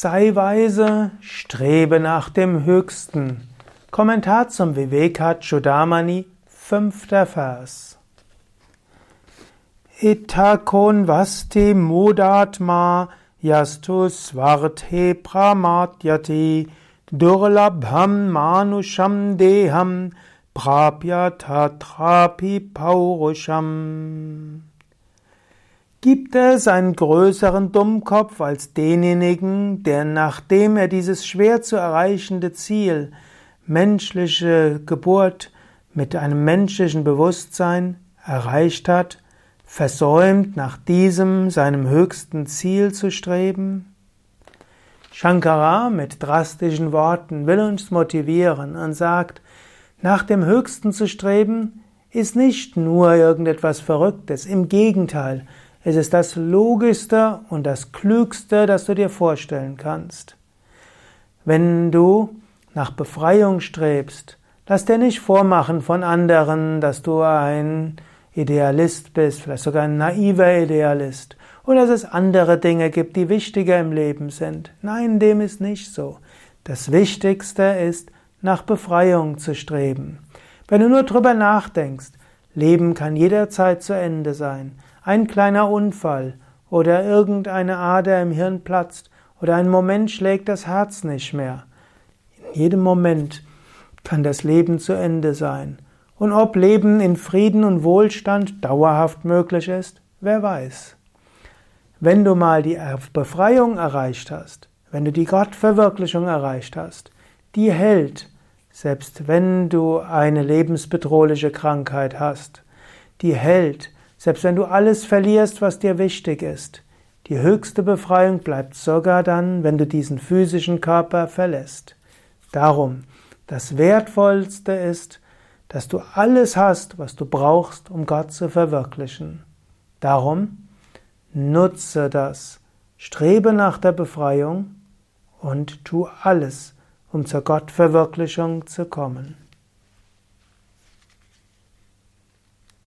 Sei weise, strebe nach dem Höchsten. Kommentar zum Vivekachudamani, fünfter Vers. Itakon vasti mudatma yastu svarte pramatyati durlabham manusham deham prapya tatrapi paurusham. Gibt es einen größeren Dummkopf als denjenigen, der nachdem er dieses schwer zu erreichende Ziel, menschliche Geburt mit einem menschlichen Bewusstsein erreicht hat, versäumt nach diesem seinem höchsten Ziel zu streben? Shankara mit drastischen Worten will uns motivieren und sagt, nach dem Höchsten zu streben ist nicht nur irgendetwas Verrücktes, im Gegenteil, es ist das Logischste und das Klügste, das du dir vorstellen kannst. Wenn du nach Befreiung strebst, lass dir nicht vormachen von anderen, dass du ein Idealist bist, vielleicht sogar ein naiver Idealist, oder dass es andere Dinge gibt, die wichtiger im Leben sind. Nein, dem ist nicht so. Das Wichtigste ist, nach Befreiung zu streben. Wenn du nur drüber nachdenkst, Leben kann jederzeit zu Ende sein ein kleiner Unfall oder irgendeine Ader im Hirn platzt oder ein Moment schlägt das Herz nicht mehr. In jedem Moment kann das Leben zu Ende sein. Und ob Leben in Frieden und Wohlstand dauerhaft möglich ist, wer weiß. Wenn du mal die Befreiung erreicht hast, wenn du die Gottverwirklichung erreicht hast, die hält, selbst wenn du eine lebensbedrohliche Krankheit hast, die hält, selbst wenn du alles verlierst, was dir wichtig ist, die höchste Befreiung bleibt sogar dann, wenn du diesen physischen Körper verlässt. Darum, das Wertvollste ist, dass du alles hast, was du brauchst, um Gott zu verwirklichen. Darum, nutze das, strebe nach der Befreiung und tu alles, um zur Gottverwirklichung zu kommen.